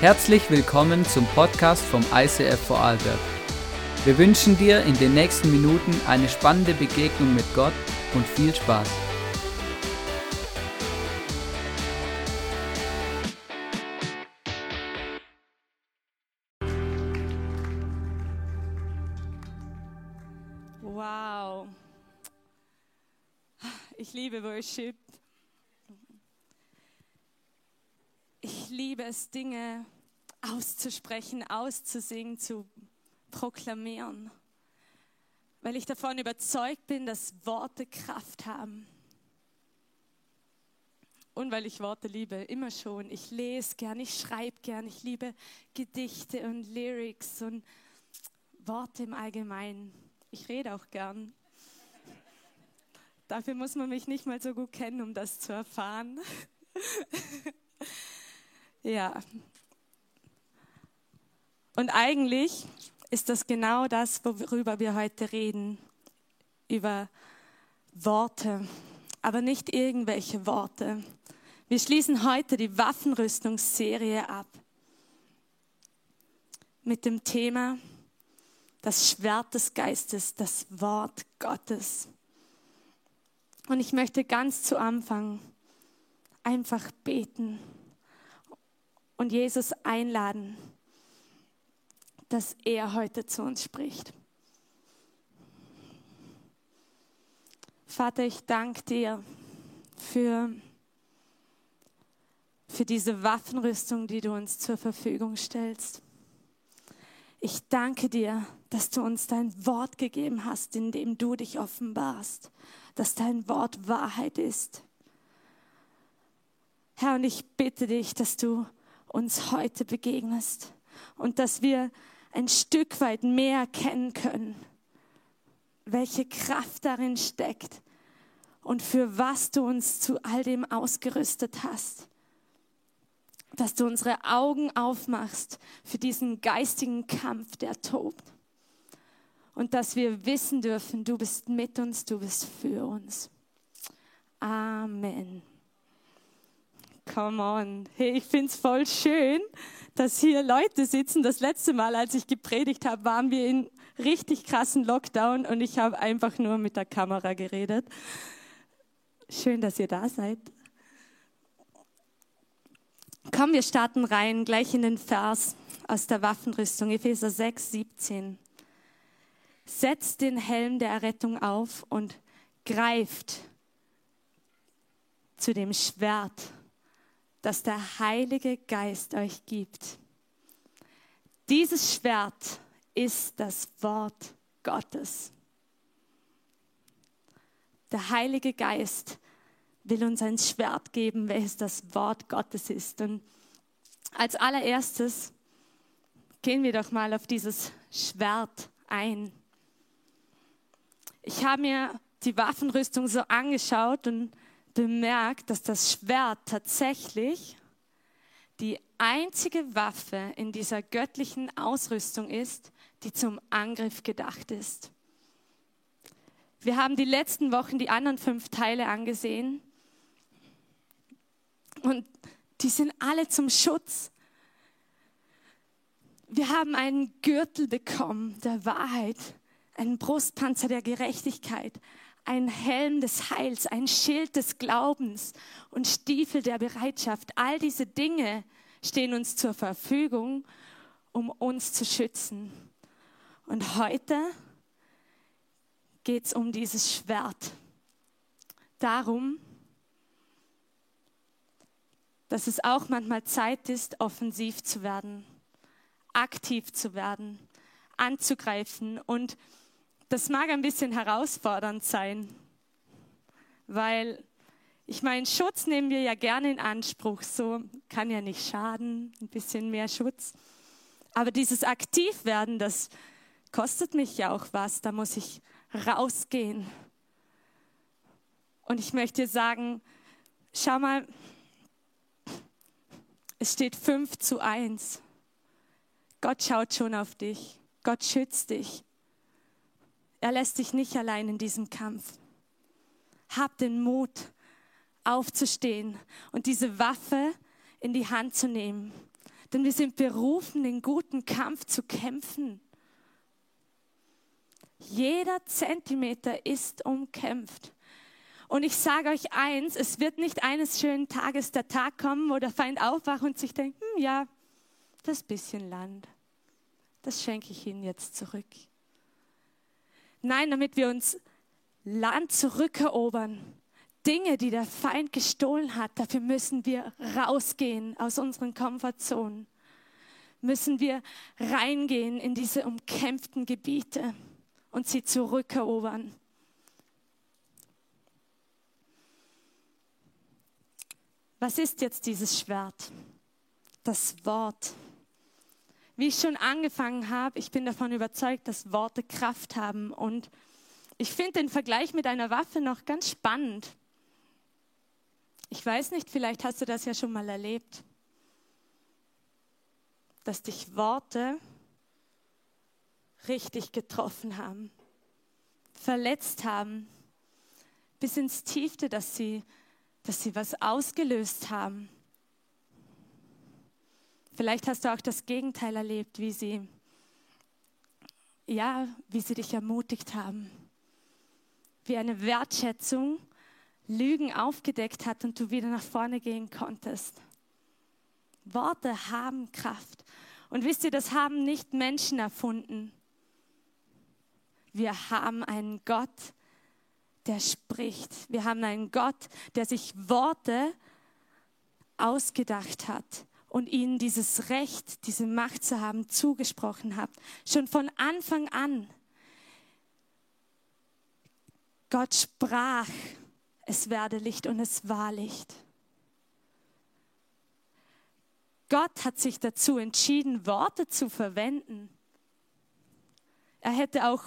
Herzlich willkommen zum Podcast vom ICF Vorarlberg. Wir wünschen dir in den nächsten Minuten eine spannende Begegnung mit Gott und viel Spaß. Wow. Ich liebe Worship. Ich liebe es, Dinge auszusprechen, auszusingen, zu proklamieren. Weil ich davon überzeugt bin, dass Worte Kraft haben. Und weil ich Worte liebe, immer schon. Ich lese gern, ich schreibe gern, ich liebe Gedichte und Lyrics und Worte im Allgemeinen. Ich rede auch gern. Dafür muss man mich nicht mal so gut kennen, um das zu erfahren. ja. Und eigentlich ist das genau das, worüber wir heute reden. Über Worte, aber nicht irgendwelche Worte. Wir schließen heute die Waffenrüstungsserie ab mit dem Thema das Schwert des Geistes, das Wort Gottes. Und ich möchte ganz zu Anfang einfach beten und Jesus einladen, dass er heute zu uns spricht. Vater, ich danke dir für, für diese Waffenrüstung, die du uns zur Verfügung stellst. Ich danke dir, dass du uns dein Wort gegeben hast, in dem du dich offenbarst, dass dein Wort Wahrheit ist. Herr, und ich bitte dich, dass du uns heute begegnest und dass wir ein Stück weit mehr erkennen können, welche Kraft darin steckt und für was du uns zu all dem ausgerüstet hast dass du unsere Augen aufmachst für diesen geistigen Kampf, der tobt. Und dass wir wissen dürfen, du bist mit uns, du bist für uns. Amen. Come on. Hey, ich finde es voll schön, dass hier Leute sitzen. Das letzte Mal, als ich gepredigt habe, waren wir in richtig krassen Lockdown und ich habe einfach nur mit der Kamera geredet. Schön, dass ihr da seid. Komm, wir starten rein, gleich in den Vers aus der Waffenrüstung, Epheser 6, 17. Setzt den Helm der Errettung auf und greift zu dem Schwert, das der Heilige Geist euch gibt. Dieses Schwert ist das Wort Gottes. Der Heilige Geist will uns ein Schwert geben, welches das Wort Gottes ist. Und als allererstes gehen wir doch mal auf dieses Schwert ein. Ich habe mir die Waffenrüstung so angeschaut und bemerkt, dass das Schwert tatsächlich die einzige Waffe in dieser göttlichen Ausrüstung ist, die zum Angriff gedacht ist. Wir haben die letzten Wochen die anderen fünf Teile angesehen und die sind alle zum Schutz. Wir haben einen Gürtel bekommen der Wahrheit, einen Brustpanzer der Gerechtigkeit, einen Helm des Heils, ein Schild des Glaubens und Stiefel der Bereitschaft. All diese Dinge stehen uns zur Verfügung, um uns zu schützen. Und heute geht es um dieses Schwert. Darum, dass es auch manchmal Zeit ist, offensiv zu werden, aktiv zu werden, anzugreifen. Und das mag ein bisschen herausfordernd sein, weil ich meine, Schutz nehmen wir ja gerne in Anspruch, so kann ja nicht schaden, ein bisschen mehr Schutz. Aber dieses Aktivwerden, das kostet mich ja auch was, da muss ich rausgehen. Und ich möchte sagen, schau mal, es steht 5 zu 1. Gott schaut schon auf dich. Gott schützt dich. Er lässt dich nicht allein in diesem Kampf. Hab den Mut, aufzustehen und diese Waffe in die Hand zu nehmen. Denn wir sind berufen, den guten Kampf zu kämpfen. Jeder Zentimeter ist umkämpft. Und ich sage euch eins, es wird nicht eines schönen Tages der Tag kommen, wo der Feind aufwacht und sich denkt, hm, ja, das bisschen Land, das schenke ich Ihnen jetzt zurück. Nein, damit wir uns Land zurückerobern, Dinge, die der Feind gestohlen hat, dafür müssen wir rausgehen aus unseren Komfortzonen. Müssen wir reingehen in diese umkämpften Gebiete und sie zurückerobern. Was ist jetzt dieses Schwert? Das Wort. Wie ich schon angefangen habe, ich bin davon überzeugt, dass Worte Kraft haben. Und ich finde den Vergleich mit einer Waffe noch ganz spannend. Ich weiß nicht, vielleicht hast du das ja schon mal erlebt, dass dich Worte richtig getroffen haben, verletzt haben, bis ins Tiefste, dass sie, dass sie was ausgelöst haben. Vielleicht hast du auch das Gegenteil erlebt, wie sie, ja, wie sie dich ermutigt haben, wie eine Wertschätzung Lügen aufgedeckt hat und du wieder nach vorne gehen konntest. Worte haben Kraft. Und wisst ihr, das haben nicht Menschen erfunden. Wir haben einen Gott, der spricht. Wir haben einen Gott, der sich Worte ausgedacht hat und ihnen dieses Recht, diese Macht zu haben, zugesprochen hat. Schon von Anfang an. Gott sprach, es werde Licht und es war Licht. Gott hat sich dazu entschieden, Worte zu verwenden. Er hätte auch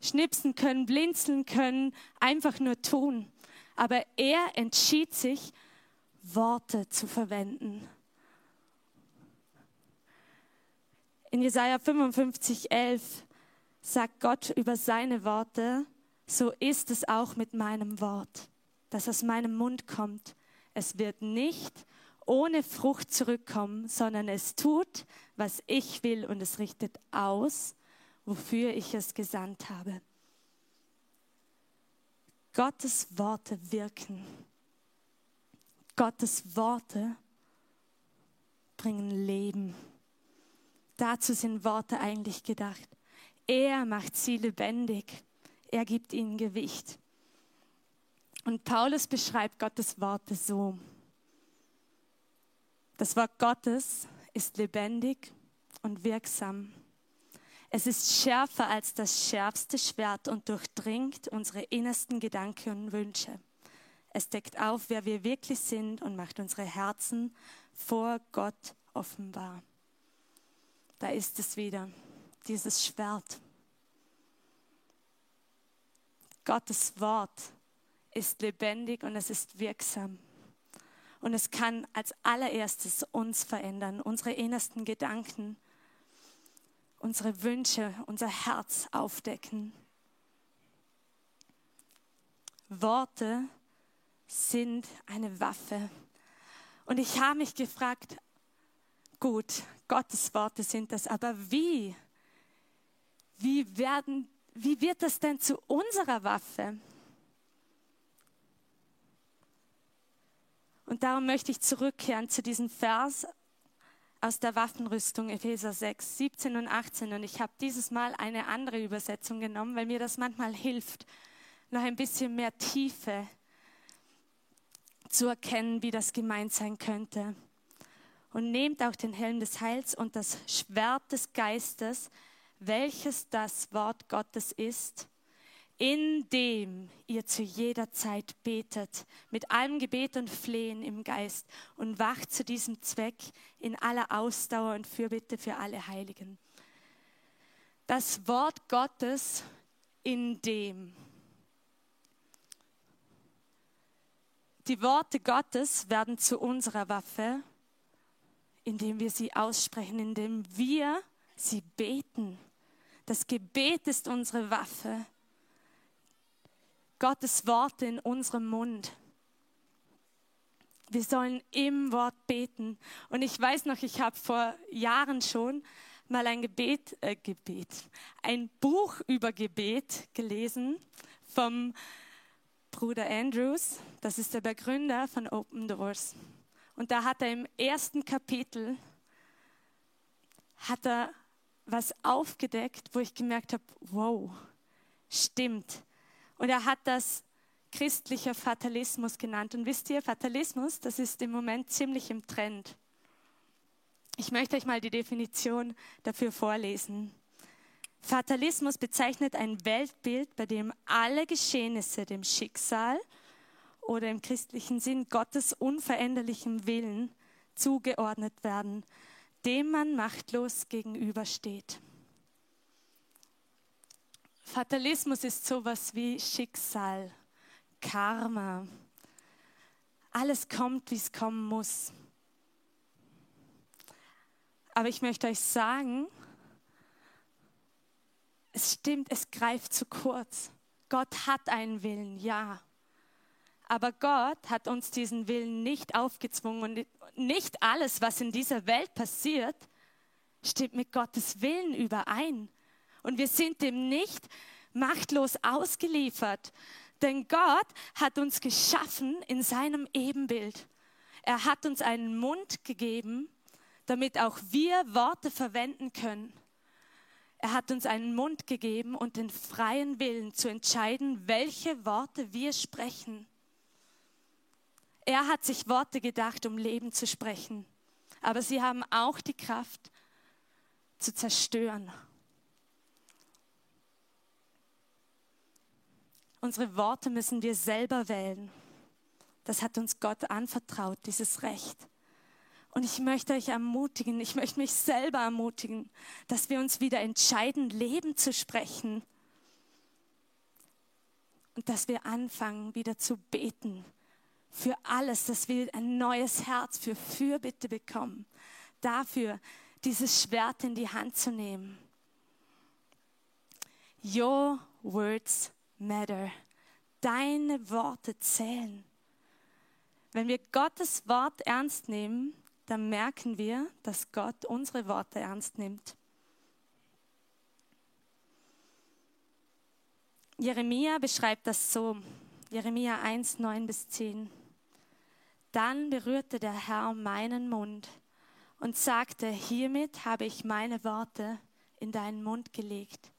schnipsen können, blinzeln können, einfach nur tun. Aber er entschied sich, Worte zu verwenden. In Jesaja 55, 11 sagt Gott über seine Worte, so ist es auch mit meinem Wort, das aus meinem Mund kommt. Es wird nicht ohne Frucht zurückkommen, sondern es tut, was ich will und es richtet aus, wofür ich es gesandt habe. Gottes Worte wirken. Gottes Worte bringen Leben. Dazu sind Worte eigentlich gedacht. Er macht sie lebendig. Er gibt ihnen Gewicht. Und Paulus beschreibt Gottes Worte so. Das Wort Gottes ist lebendig und wirksam. Es ist schärfer als das schärfste Schwert und durchdringt unsere innersten Gedanken und Wünsche. Es deckt auf, wer wir wirklich sind und macht unsere Herzen vor Gott offenbar. Da ist es wieder, dieses Schwert. Gottes Wort ist lebendig und es ist wirksam. Und es kann als allererstes uns verändern, unsere innersten Gedanken, unsere Wünsche, unser Herz aufdecken. Worte sind eine Waffe. Und ich habe mich gefragt, gut, Gottes Worte sind das, aber wie? Wie, werden, wie wird das denn zu unserer Waffe? Und darum möchte ich zurückkehren zu diesem Vers aus der Waffenrüstung Epheser 6, 17 und 18. Und ich habe dieses Mal eine andere Übersetzung genommen, weil mir das manchmal hilft, noch ein bisschen mehr Tiefe zu erkennen, wie das gemeint sein könnte. Und nehmt auch den Helm des Heils und das Schwert des Geistes, welches das Wort Gottes ist indem ihr zu jeder Zeit betet, mit allem Gebet und Flehen im Geist und wacht zu diesem Zweck in aller Ausdauer und Fürbitte für alle Heiligen. Das Wort Gottes in dem. Die Worte Gottes werden zu unserer Waffe, indem wir sie aussprechen, indem wir sie beten. Das Gebet ist unsere Waffe. Gottes Worte in unserem Mund. Wir sollen im Wort beten. Und ich weiß noch, ich habe vor Jahren schon mal ein Gebet, äh, Gebet, ein Buch über Gebet gelesen vom Bruder Andrews. Das ist der Begründer von Open Doors. Und da hat er im ersten Kapitel hat er was aufgedeckt, wo ich gemerkt habe, wow, stimmt. Und er hat das christlicher Fatalismus genannt. Und wisst ihr, Fatalismus, das ist im Moment ziemlich im Trend. Ich möchte euch mal die Definition dafür vorlesen. Fatalismus bezeichnet ein Weltbild, bei dem alle Geschehnisse dem Schicksal oder im christlichen Sinn Gottes unveränderlichem Willen zugeordnet werden, dem man machtlos gegenübersteht. Fatalismus ist sowas wie Schicksal, Karma. Alles kommt, wie es kommen muss. Aber ich möchte euch sagen, es stimmt, es greift zu kurz. Gott hat einen Willen, ja. Aber Gott hat uns diesen Willen nicht aufgezwungen und nicht alles, was in dieser Welt passiert, stimmt mit Gottes Willen überein. Und wir sind dem nicht machtlos ausgeliefert, denn Gott hat uns geschaffen in seinem Ebenbild. Er hat uns einen Mund gegeben, damit auch wir Worte verwenden können. Er hat uns einen Mund gegeben und den freien Willen zu entscheiden, welche Worte wir sprechen. Er hat sich Worte gedacht, um Leben zu sprechen. Aber sie haben auch die Kraft zu zerstören. Unsere Worte müssen wir selber wählen. Das hat uns Gott anvertraut, dieses Recht. Und ich möchte euch ermutigen, ich möchte mich selber ermutigen, dass wir uns wieder entscheiden, Leben zu sprechen. Und dass wir anfangen, wieder zu beten für alles, dass wir ein neues Herz für Fürbitte bekommen. Dafür, dieses Schwert in die Hand zu nehmen. Your words matter. Deine Worte zählen. Wenn wir Gottes Wort ernst nehmen, dann merken wir, dass Gott unsere Worte ernst nimmt. Jeremia beschreibt das so. Jeremia 1, 9 bis 10. Dann berührte der Herr meinen Mund und sagte, hiermit habe ich meine Worte in deinen Mund gelegt.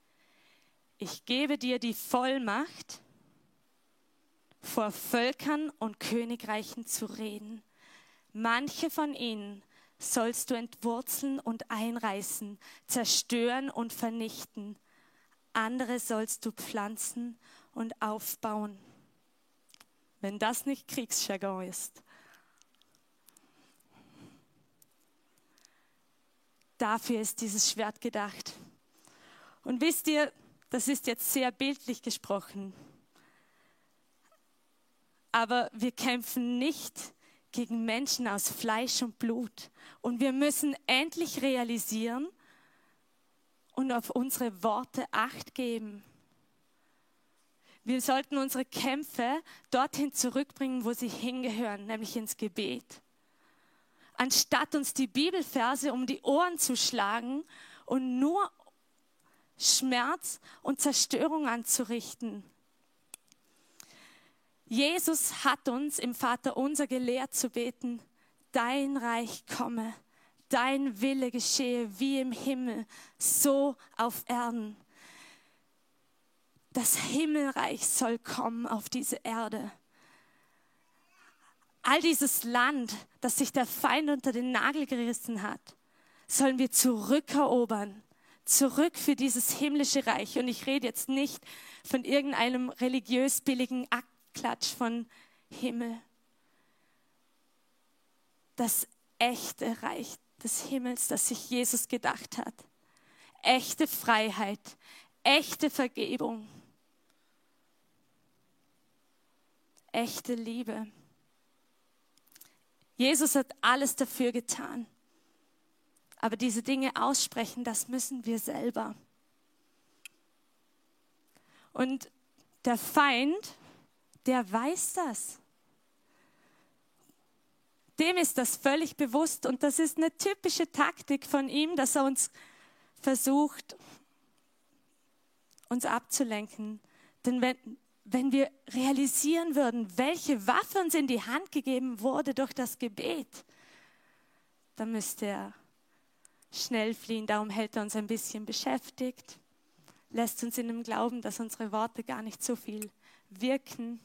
Ich gebe dir die Vollmacht, vor Völkern und Königreichen zu reden. Manche von ihnen sollst du entwurzeln und einreißen, zerstören und vernichten. Andere sollst du pflanzen und aufbauen. Wenn das nicht Kriegsjargon ist. Dafür ist dieses Schwert gedacht. Und wisst ihr, das ist jetzt sehr bildlich gesprochen. Aber wir kämpfen nicht gegen Menschen aus Fleisch und Blut. Und wir müssen endlich realisieren und auf unsere Worte acht geben. Wir sollten unsere Kämpfe dorthin zurückbringen, wo sie hingehören, nämlich ins Gebet. Anstatt uns die Bibelverse um die Ohren zu schlagen und nur Schmerz und Zerstörung anzurichten. Jesus hat uns im Vater unser gelehrt zu beten, dein Reich komme, dein Wille geschehe wie im Himmel, so auf Erden. Das Himmelreich soll kommen auf diese Erde. All dieses Land, das sich der Feind unter den Nagel gerissen hat, sollen wir zurückerobern. Zurück für dieses himmlische Reich. Und ich rede jetzt nicht von irgendeinem religiös billigen Akt Klatsch von Himmel. Das echte Reich des Himmels, das sich Jesus gedacht hat. Echte Freiheit, echte Vergebung, echte Liebe. Jesus hat alles dafür getan. Aber diese Dinge aussprechen, das müssen wir selber. Und der Feind der weiß das. dem ist das völlig bewusst und das ist eine typische Taktik von ihm, dass er uns versucht, uns abzulenken. Denn wenn, wenn wir realisieren würden, welche Waffe uns in die Hand gegeben wurde durch das Gebet, dann müsste er schnell fliehen. Darum hält er uns ein bisschen beschäftigt, lässt uns in dem Glauben, dass unsere Worte gar nicht so viel wirken.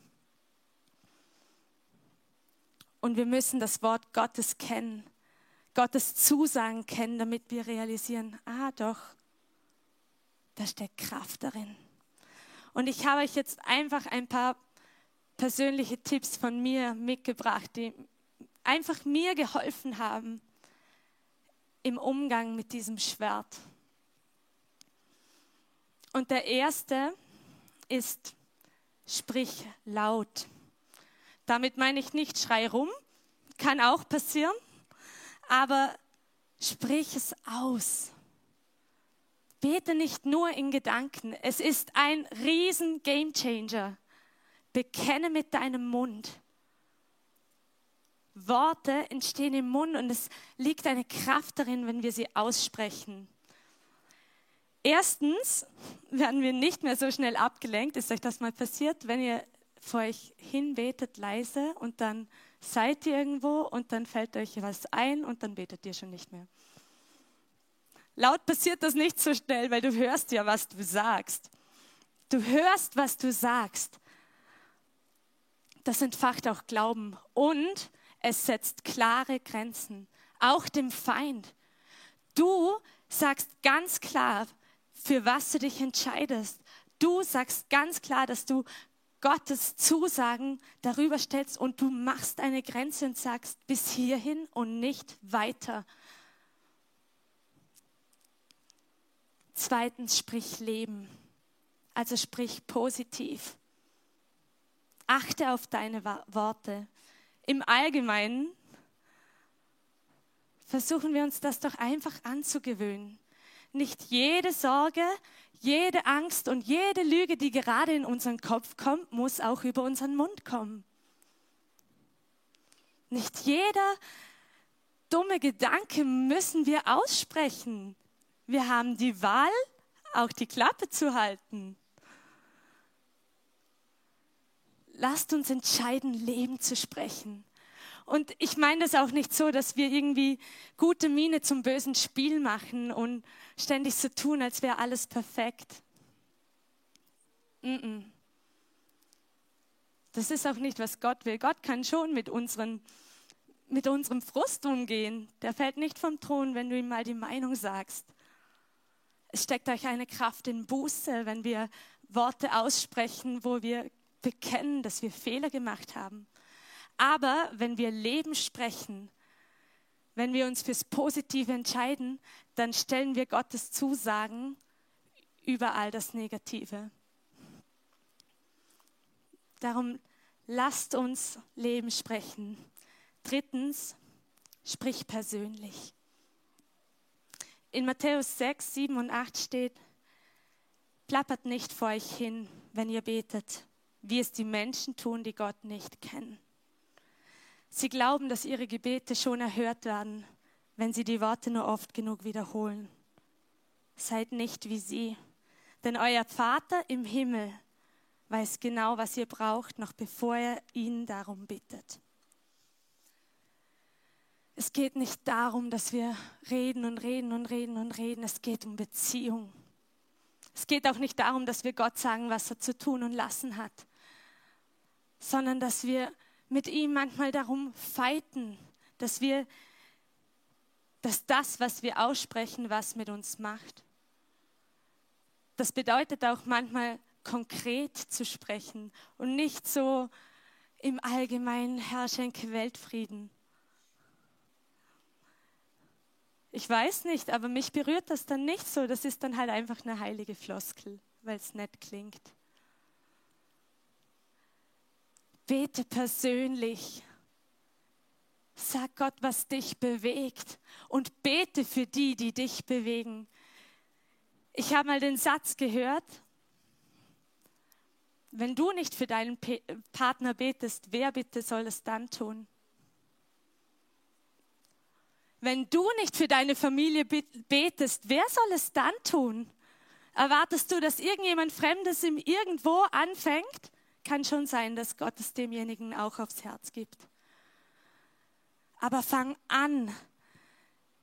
Und wir müssen das Wort Gottes kennen, Gottes Zusagen kennen, damit wir realisieren, ah doch, da steckt Kraft darin. Und ich habe euch jetzt einfach ein paar persönliche Tipps von mir mitgebracht, die einfach mir geholfen haben im Umgang mit diesem Schwert. Und der erste ist, sprich laut. Damit meine ich nicht schrei rum, kann auch passieren, aber sprich es aus. Bete nicht nur in Gedanken. Es ist ein riesen Gamechanger. Bekenne mit deinem Mund. Worte entstehen im Mund und es liegt eine Kraft darin, wenn wir sie aussprechen. Erstens werden wir nicht mehr so schnell abgelenkt. Ist euch das mal passiert, wenn ihr vor euch hinbetet leise und dann seid ihr irgendwo und dann fällt euch was ein und dann betet ihr schon nicht mehr. Laut passiert das nicht so schnell, weil du hörst ja, was du sagst. Du hörst, was du sagst. Das entfacht auch Glauben und es setzt klare Grenzen, auch dem Feind. Du sagst ganz klar, für was du dich entscheidest. Du sagst ganz klar, dass du Gottes Zusagen darüber stellst und du machst eine Grenze und sagst bis hierhin und nicht weiter. Zweitens, sprich Leben. Also sprich positiv. Achte auf deine Worte. Im Allgemeinen versuchen wir uns das doch einfach anzugewöhnen. Nicht jede Sorge, jede Angst und jede Lüge, die gerade in unseren Kopf kommt, muss auch über unseren Mund kommen. Nicht jeder dumme Gedanke müssen wir aussprechen. Wir haben die Wahl, auch die Klappe zu halten. Lasst uns entscheiden, Leben zu sprechen. Und ich meine das auch nicht so, dass wir irgendwie gute Miene zum bösen Spiel machen und ständig so tun, als wäre alles perfekt. Das ist auch nicht, was Gott will. Gott kann schon mit, unseren, mit unserem Frust umgehen. Der fällt nicht vom Thron, wenn du ihm mal die Meinung sagst. Es steckt euch eine Kraft in Buße, wenn wir Worte aussprechen, wo wir bekennen, dass wir Fehler gemacht haben. Aber wenn wir Leben sprechen, wenn wir uns fürs Positive entscheiden, dann stellen wir Gottes Zusagen über all das Negative. Darum lasst uns Leben sprechen. Drittens, sprich persönlich. In Matthäus 6, 7 und 8 steht, plappert nicht vor euch hin, wenn ihr betet, wie es die Menschen tun, die Gott nicht kennen. Sie glauben, dass ihre Gebete schon erhört werden, wenn sie die Worte nur oft genug wiederholen. Seid nicht wie sie, denn euer Vater im Himmel weiß genau, was ihr braucht, noch bevor er ihn darum bittet. Es geht nicht darum, dass wir reden und reden und reden und reden. Es geht um Beziehung. Es geht auch nicht darum, dass wir Gott sagen, was er zu tun und lassen hat, sondern dass wir mit ihm manchmal darum feiten, dass wir, dass das, was wir aussprechen, was mit uns macht. Das bedeutet auch manchmal konkret zu sprechen und nicht so im Allgemeinen Herr, schenke Weltfrieden, Ich weiß nicht, aber mich berührt das dann nicht so. Das ist dann halt einfach eine heilige Floskel, weil es nett klingt. Bete persönlich. Sag Gott, was dich bewegt und bete für die, die dich bewegen. Ich habe mal den Satz gehört, wenn du nicht für deinen Partner betest, wer bitte soll es dann tun? Wenn du nicht für deine Familie betest, wer soll es dann tun? Erwartest du, dass irgendjemand Fremdes ihm irgendwo anfängt? Kann schon sein, dass Gott es demjenigen auch aufs Herz gibt. Aber fang an,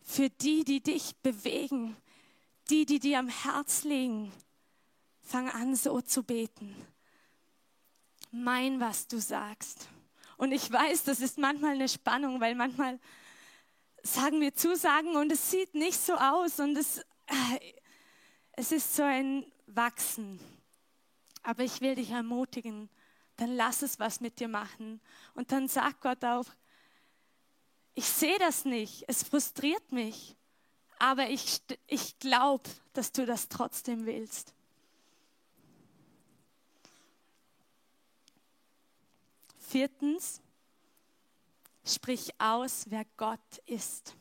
für die, die dich bewegen, die, die dir am Herz liegen, fang an, so zu beten. Mein, was du sagst. Und ich weiß, das ist manchmal eine Spannung, weil manchmal sagen wir Zusagen und es sieht nicht so aus und es, äh, es ist so ein Wachsen. Aber ich will dich ermutigen, dann lass es was mit dir machen. Und dann sag Gott auch, ich sehe das nicht, es frustriert mich, aber ich, ich glaube, dass du das trotzdem willst. Viertens, sprich aus, wer Gott ist.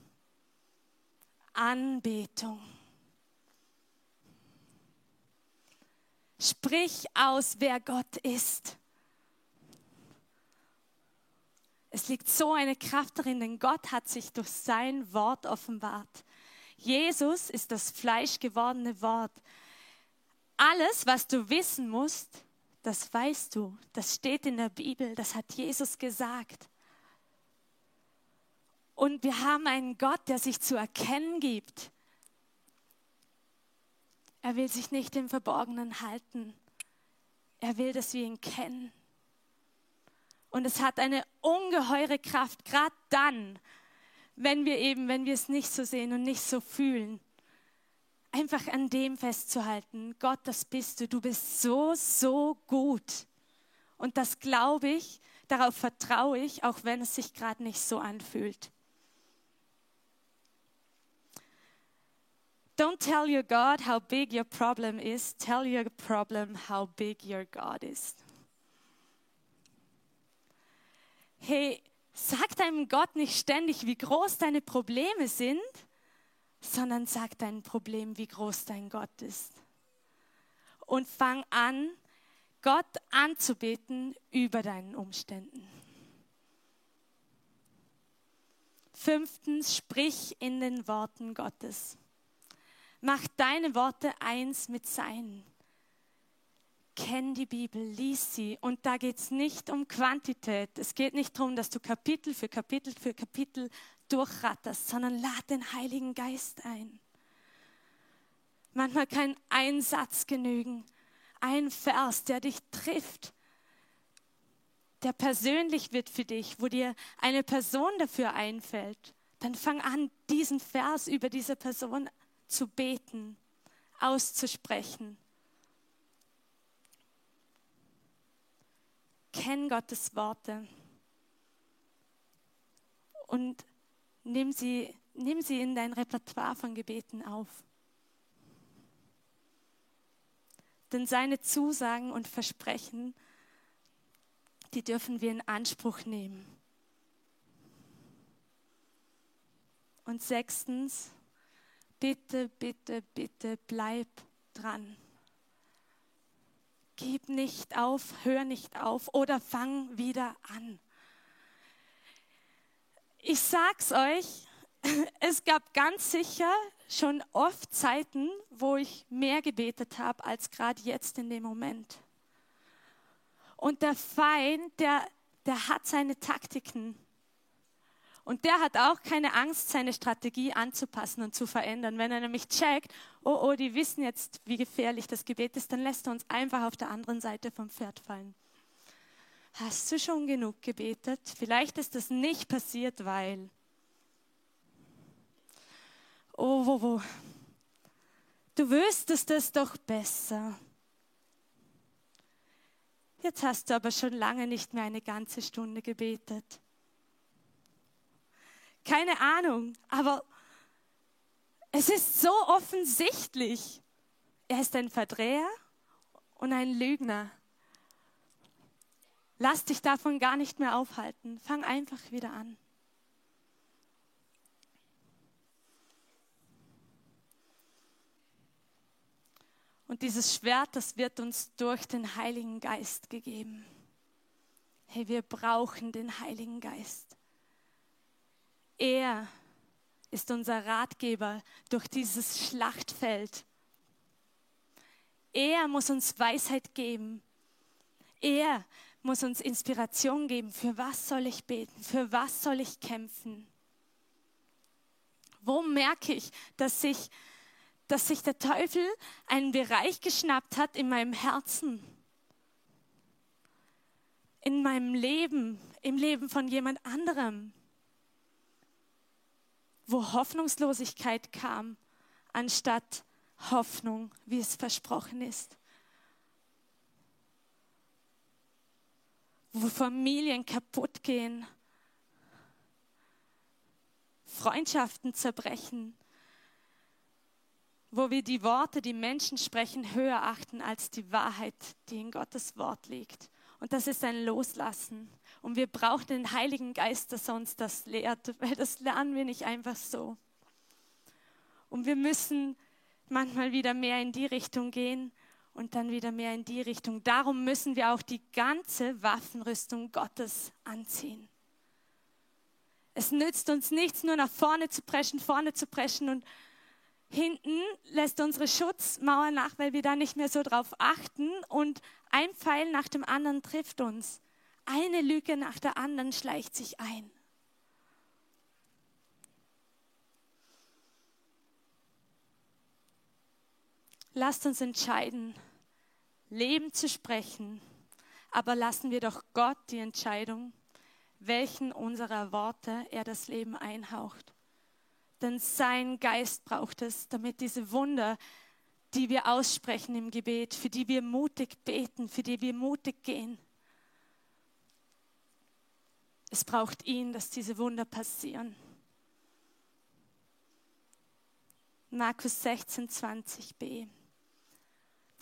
Anbetung. Sprich aus, wer Gott ist. Es liegt so eine Kraft darin, denn Gott hat sich durch sein Wort offenbart. Jesus ist das fleischgewordene Wort. Alles, was du wissen musst, das weißt du. Das steht in der Bibel. Das hat Jesus gesagt. Und wir haben einen Gott, der sich zu erkennen gibt. Er will sich nicht im Verborgenen halten. Er will, dass wir ihn kennen. Und es hat eine ungeheure Kraft, gerade dann, wenn wir eben, wenn wir es nicht so sehen und nicht so fühlen, einfach an dem festzuhalten. Gott, das bist du. Du bist so, so gut. Und das glaube ich, darauf vertraue ich, auch wenn es sich gerade nicht so anfühlt. Don't tell your God how big your problem is. Tell your problem how big your God is. Hey, sag deinem Gott nicht ständig, wie groß deine Probleme sind, sondern sag dein Problem, wie groß dein Gott ist. Und fang an, Gott anzubeten über deinen Umständen. Fünftens, sprich in den Worten Gottes. Mach deine Worte eins mit seinen. Kenn die Bibel, lies sie. Und da geht es nicht um Quantität. Es geht nicht darum, dass du Kapitel für Kapitel für Kapitel durchratterst, sondern lad den Heiligen Geist ein. Manchmal kann ein Satz genügen, ein Vers, der dich trifft, der persönlich wird für dich, wo dir eine Person dafür einfällt. Dann fang an, diesen Vers über diese Person zu beten, auszusprechen. Kenn Gottes Worte und nimm sie, nimm sie in dein Repertoire von Gebeten auf. Denn seine Zusagen und Versprechen, die dürfen wir in Anspruch nehmen. Und sechstens, bitte, bitte, bitte bleib dran. Gib nicht auf, hör nicht auf oder fang wieder an. Ich sag's euch, es gab ganz sicher schon oft Zeiten, wo ich mehr gebetet habe als gerade jetzt in dem Moment. Und der Feind, der, der hat seine Taktiken. Und der hat auch keine Angst, seine Strategie anzupassen und zu verändern. Wenn er nämlich checkt, oh, oh, die wissen jetzt, wie gefährlich das Gebet ist, dann lässt er uns einfach auf der anderen Seite vom Pferd fallen. Hast du schon genug gebetet? Vielleicht ist das nicht passiert, weil. Oh, wo, wo. Du wüsstest es doch besser. Jetzt hast du aber schon lange nicht mehr eine ganze Stunde gebetet. Keine Ahnung, aber es ist so offensichtlich. Er ist ein Verdreher und ein Lügner. Lass dich davon gar nicht mehr aufhalten. Fang einfach wieder an. Und dieses Schwert, das wird uns durch den Heiligen Geist gegeben. Hey, wir brauchen den Heiligen Geist. Er ist unser Ratgeber durch dieses Schlachtfeld. Er muss uns Weisheit geben. Er muss uns Inspiration geben. Für was soll ich beten? Für was soll ich kämpfen? Wo merke ich, dass sich, dass sich der Teufel einen Bereich geschnappt hat in meinem Herzen? In meinem Leben, im Leben von jemand anderem? Wo Hoffnungslosigkeit kam, anstatt Hoffnung, wie es versprochen ist. Wo Familien kaputt gehen, Freundschaften zerbrechen, wo wir die Worte, die Menschen sprechen, höher achten als die Wahrheit, die in Gottes Wort liegt. Und das ist ein Loslassen. Und wir brauchen den Heiligen Geist, der uns das lehrt, weil das lernen wir nicht einfach so. Und wir müssen manchmal wieder mehr in die Richtung gehen und dann wieder mehr in die Richtung. Darum müssen wir auch die ganze Waffenrüstung Gottes anziehen. Es nützt uns nichts, nur nach vorne zu preschen, vorne zu preschen und hinten lässt unsere Schutzmauer nach, weil wir da nicht mehr so drauf achten und ein Pfeil nach dem anderen trifft uns. Eine Lüge nach der anderen schleicht sich ein. Lasst uns entscheiden, Leben zu sprechen, aber lassen wir doch Gott die Entscheidung, welchen unserer Worte er das Leben einhaucht. Denn sein Geist braucht es, damit diese Wunder, die wir aussprechen im Gebet, für die wir mutig beten, für die wir mutig gehen, es braucht ihn, dass diese Wunder passieren. Markus 16, 20b.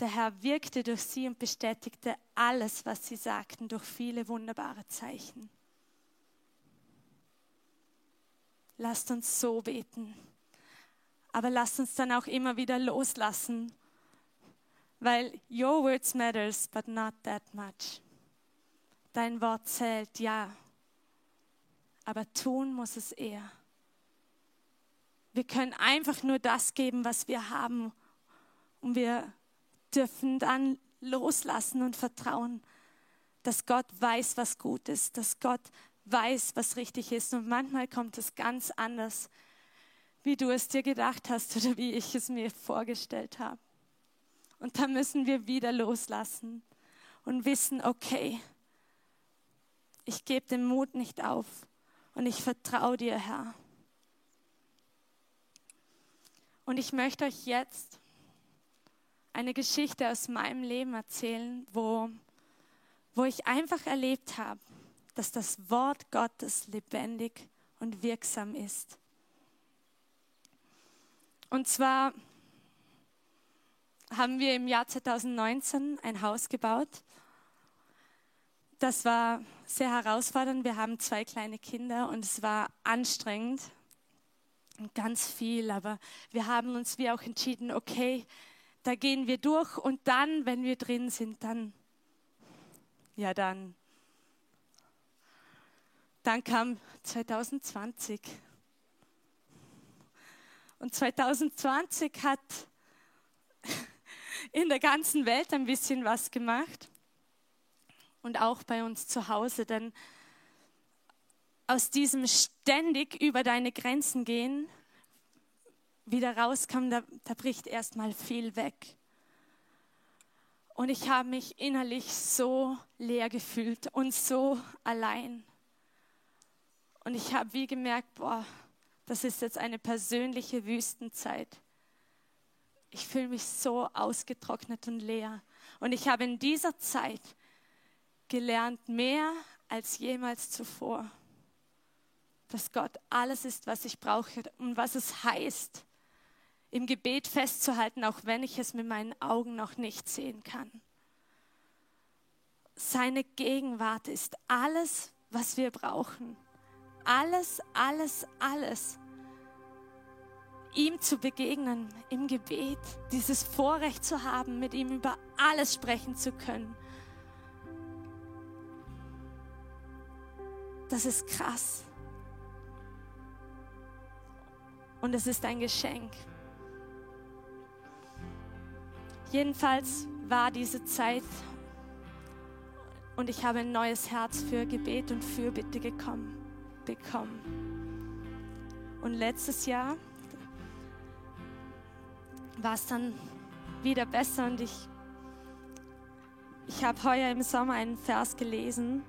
Der Herr wirkte durch sie und bestätigte alles, was sie sagten, durch viele wunderbare Zeichen. Lasst uns so beten. Aber lasst uns dann auch immer wieder loslassen, weil your words matters, but not that much. Dein Wort zählt, ja, aber tun muss es eher. Wir können einfach nur das geben, was wir haben und wir dürfen dann loslassen und vertrauen, dass Gott weiß, was gut ist, dass Gott weiß, was richtig ist. Und manchmal kommt es ganz anders, wie du es dir gedacht hast oder wie ich es mir vorgestellt habe. Und da müssen wir wieder loslassen und wissen, okay, ich gebe den Mut nicht auf und ich vertraue dir, Herr. Und ich möchte euch jetzt eine Geschichte aus meinem Leben erzählen, wo, wo ich einfach erlebt habe, dass das Wort Gottes lebendig und wirksam ist. Und zwar haben wir im Jahr 2019 ein Haus gebaut. Das war sehr herausfordernd. Wir haben zwei kleine Kinder und es war anstrengend und ganz viel. Aber wir haben uns wie auch entschieden, okay, da gehen wir durch und dann, wenn wir drin sind, dann, ja dann, dann kam 2020. Und 2020 hat in der ganzen Welt ein bisschen was gemacht und auch bei uns zu Hause, denn aus diesem ständig über deine Grenzen gehen wieder rauskam, da, da bricht erstmal viel weg. Und ich habe mich innerlich so leer gefühlt und so allein. Und ich habe wie gemerkt, boah, das ist jetzt eine persönliche Wüstenzeit. Ich fühle mich so ausgetrocknet und leer. Und ich habe in dieser Zeit gelernt, mehr als jemals zuvor, dass Gott alles ist, was ich brauche und was es heißt, im Gebet festzuhalten, auch wenn ich es mit meinen Augen noch nicht sehen kann. Seine Gegenwart ist alles, was wir brauchen. Alles, alles, alles. Ihm zu begegnen im Gebet, dieses Vorrecht zu haben, mit ihm über alles sprechen zu können. Das ist krass. Und es ist ein Geschenk. Jedenfalls war diese Zeit und ich habe ein neues Herz für Gebet und Fürbitte gekommen, bekommen. Und letztes Jahr war es dann wieder besser und ich, ich habe heuer im Sommer einen Vers gelesen,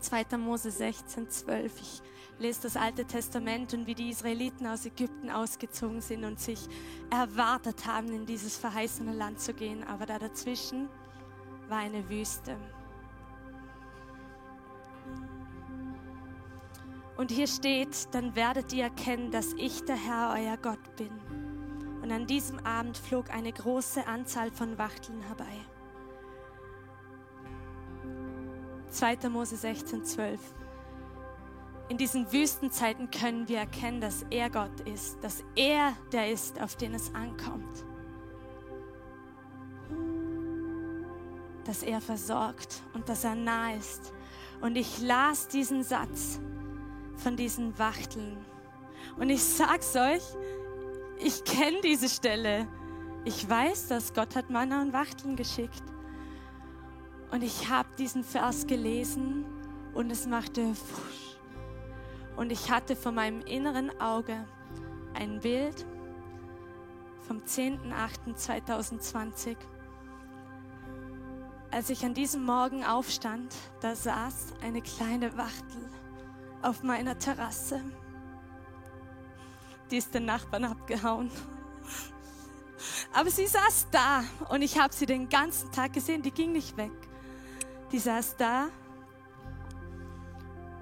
2. Mose 16, 12. Ich lese das Alte Testament und wie die Israeliten aus Ägypten ausgezogen sind und sich erwartet haben, in dieses verheißene Land zu gehen. Aber da dazwischen war eine Wüste. Und hier steht, dann werdet ihr erkennen, dass ich der Herr, euer Gott bin. Und an diesem Abend flog eine große Anzahl von Wachteln herbei. 2. Mose 16, 12. In diesen Wüstenzeiten können wir erkennen, dass er Gott ist, dass er der ist, auf den es ankommt. Dass er versorgt und dass er nah ist. Und ich las diesen Satz von diesen Wachteln. Und ich sag's euch, ich kenne diese Stelle. Ich weiß, dass Gott hat Manna und Wachteln geschickt. Und ich habe diesen Vers gelesen und es machte wusch. Und ich hatte vor meinem inneren Auge ein Bild vom 10.08.2020. Als ich an diesem Morgen aufstand, da saß eine kleine Wachtel auf meiner Terrasse. Die ist den Nachbarn abgehauen. Aber sie saß da und ich habe sie den ganzen Tag gesehen, die ging nicht weg. Die saß da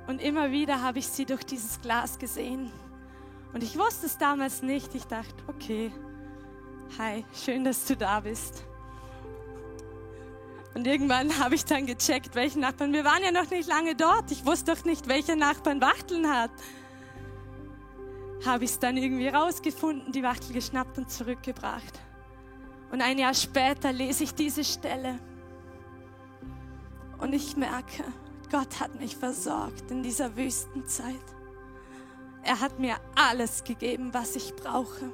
und immer wieder habe ich sie durch dieses Glas gesehen. Und ich wusste es damals nicht. Ich dachte, okay, hi, schön, dass du da bist. Und irgendwann habe ich dann gecheckt, welchen Nachbarn. Wir waren ja noch nicht lange dort. Ich wusste doch nicht, welcher Nachbarn Wachteln hat. Habe ich es dann irgendwie rausgefunden, die Wachtel geschnappt und zurückgebracht. Und ein Jahr später lese ich diese Stelle. Und ich merke, Gott hat mich versorgt in dieser Wüstenzeit. Er hat mir alles gegeben, was ich brauche.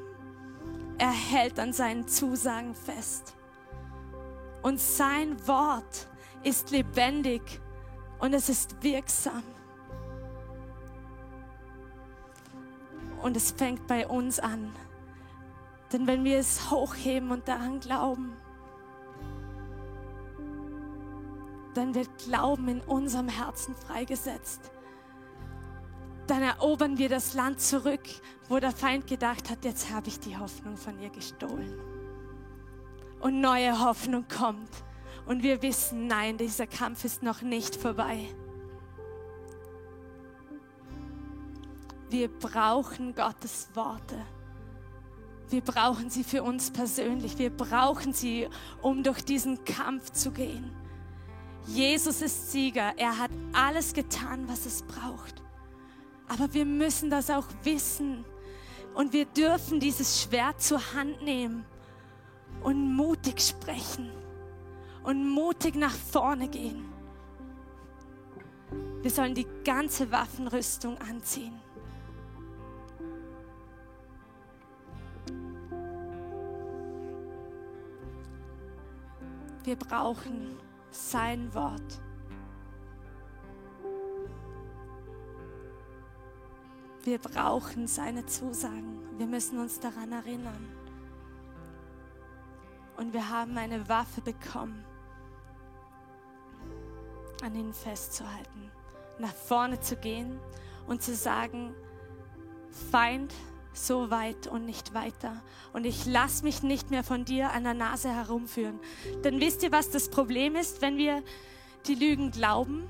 Er hält an seinen Zusagen fest. Und sein Wort ist lebendig und es ist wirksam. Und es fängt bei uns an. Denn wenn wir es hochheben und daran glauben, dann wird Glauben in unserem Herzen freigesetzt. Dann erobern wir das Land zurück, wo der Feind gedacht hat, jetzt habe ich die Hoffnung von ihr gestohlen und neue Hoffnung kommt. Und wir wissen, nein, dieser Kampf ist noch nicht vorbei. Wir brauchen Gottes Worte. Wir brauchen sie für uns persönlich. Wir brauchen sie, um durch diesen Kampf zu gehen. Jesus ist Sieger. Er hat alles getan, was es braucht. Aber wir müssen das auch wissen. Und wir dürfen dieses Schwert zur Hand nehmen und mutig sprechen und mutig nach vorne gehen. Wir sollen die ganze Waffenrüstung anziehen. Wir brauchen sein Wort. Wir brauchen seine Zusagen. Wir müssen uns daran erinnern und wir haben eine Waffe bekommen, an ihnen festzuhalten, nach vorne zu gehen und zu sagen, Feind, so weit und nicht weiter. Und ich lasse mich nicht mehr von dir an der Nase herumführen. Denn wisst ihr, was das Problem ist, wenn wir die Lügen glauben?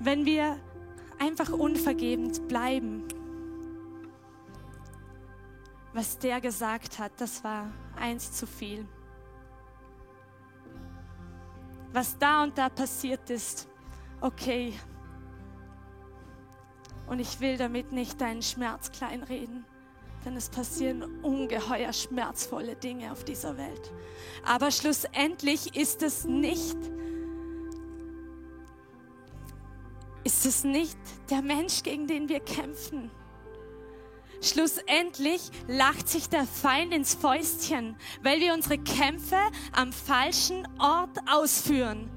Wenn wir einfach unvergebend bleiben. Was der gesagt hat, das war eins zu viel was da und da passiert ist, okay. Und ich will damit nicht deinen Schmerz kleinreden, denn es passieren ungeheuer schmerzvolle Dinge auf dieser Welt. Aber schlussendlich ist es nicht, ist es nicht der Mensch, gegen den wir kämpfen. Schlussendlich lacht sich der Feind ins Fäustchen, weil wir unsere Kämpfe am falschen Ort ausführen.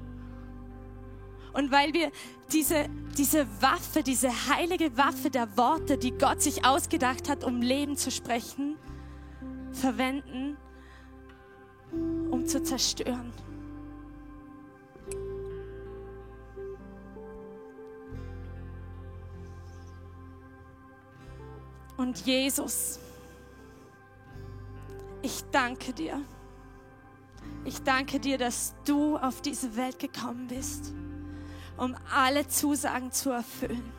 Und weil wir diese, diese Waffe, diese heilige Waffe der Worte, die Gott sich ausgedacht hat, um Leben zu sprechen, verwenden, um zu zerstören. Und Jesus, ich danke dir. Ich danke dir, dass du auf diese Welt gekommen bist, um alle Zusagen zu erfüllen.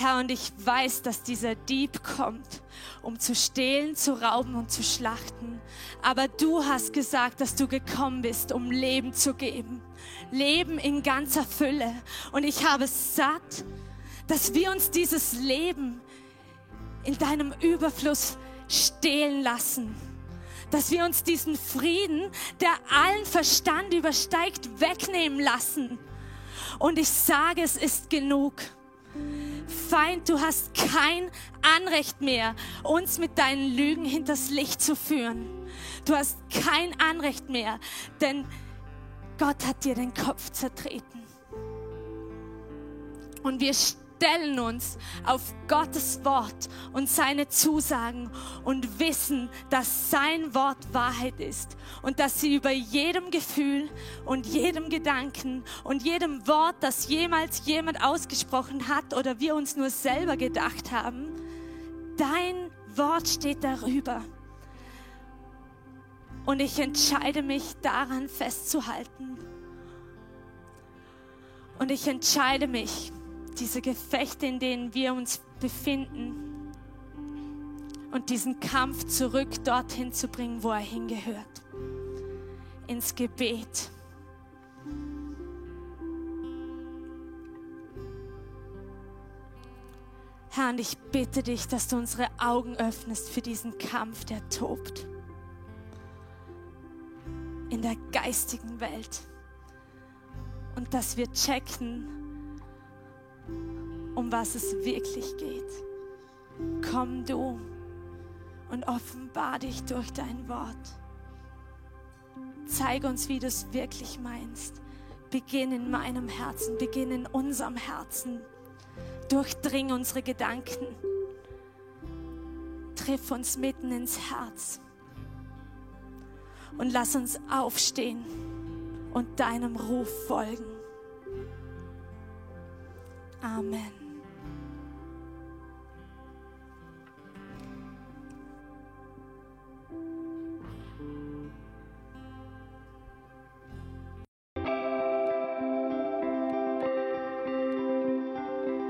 Herr, und ich weiß, dass dieser Dieb kommt, um zu stehlen, zu rauben und zu schlachten. Aber du hast gesagt, dass du gekommen bist, um Leben zu geben. Leben in ganzer Fülle. Und ich habe satt, dass wir uns dieses Leben in deinem Überfluss stehlen lassen. Dass wir uns diesen Frieden, der allen Verstand übersteigt, wegnehmen lassen. Und ich sage, es ist genug. Feind, du hast kein Anrecht mehr, uns mit deinen Lügen hinters Licht zu führen. Du hast kein Anrecht mehr, denn Gott hat dir den Kopf zertreten. Und wir stellen uns auf Gottes Wort und seine Zusagen und wissen, dass sein Wort Wahrheit ist und dass sie über jedem Gefühl und jedem Gedanken und jedem Wort, das jemals jemand ausgesprochen hat oder wir uns nur selber gedacht haben, dein Wort steht darüber. Und ich entscheide mich daran festzuhalten. Und ich entscheide mich, diese Gefechte, in denen wir uns befinden und diesen Kampf zurück dorthin zu bringen, wo er hingehört. Ins Gebet. Herr, und ich bitte dich, dass du unsere Augen öffnest für diesen Kampf, der tobt. In der geistigen Welt. Und dass wir checken, um was es wirklich geht. Komm du und offenbar dich durch dein Wort. Zeig uns, wie du es wirklich meinst. Beginn in meinem Herzen, beginn in unserem Herzen. Durchdring unsere Gedanken. Triff uns mitten ins Herz. Und lass uns aufstehen und deinem Ruf folgen. Amen.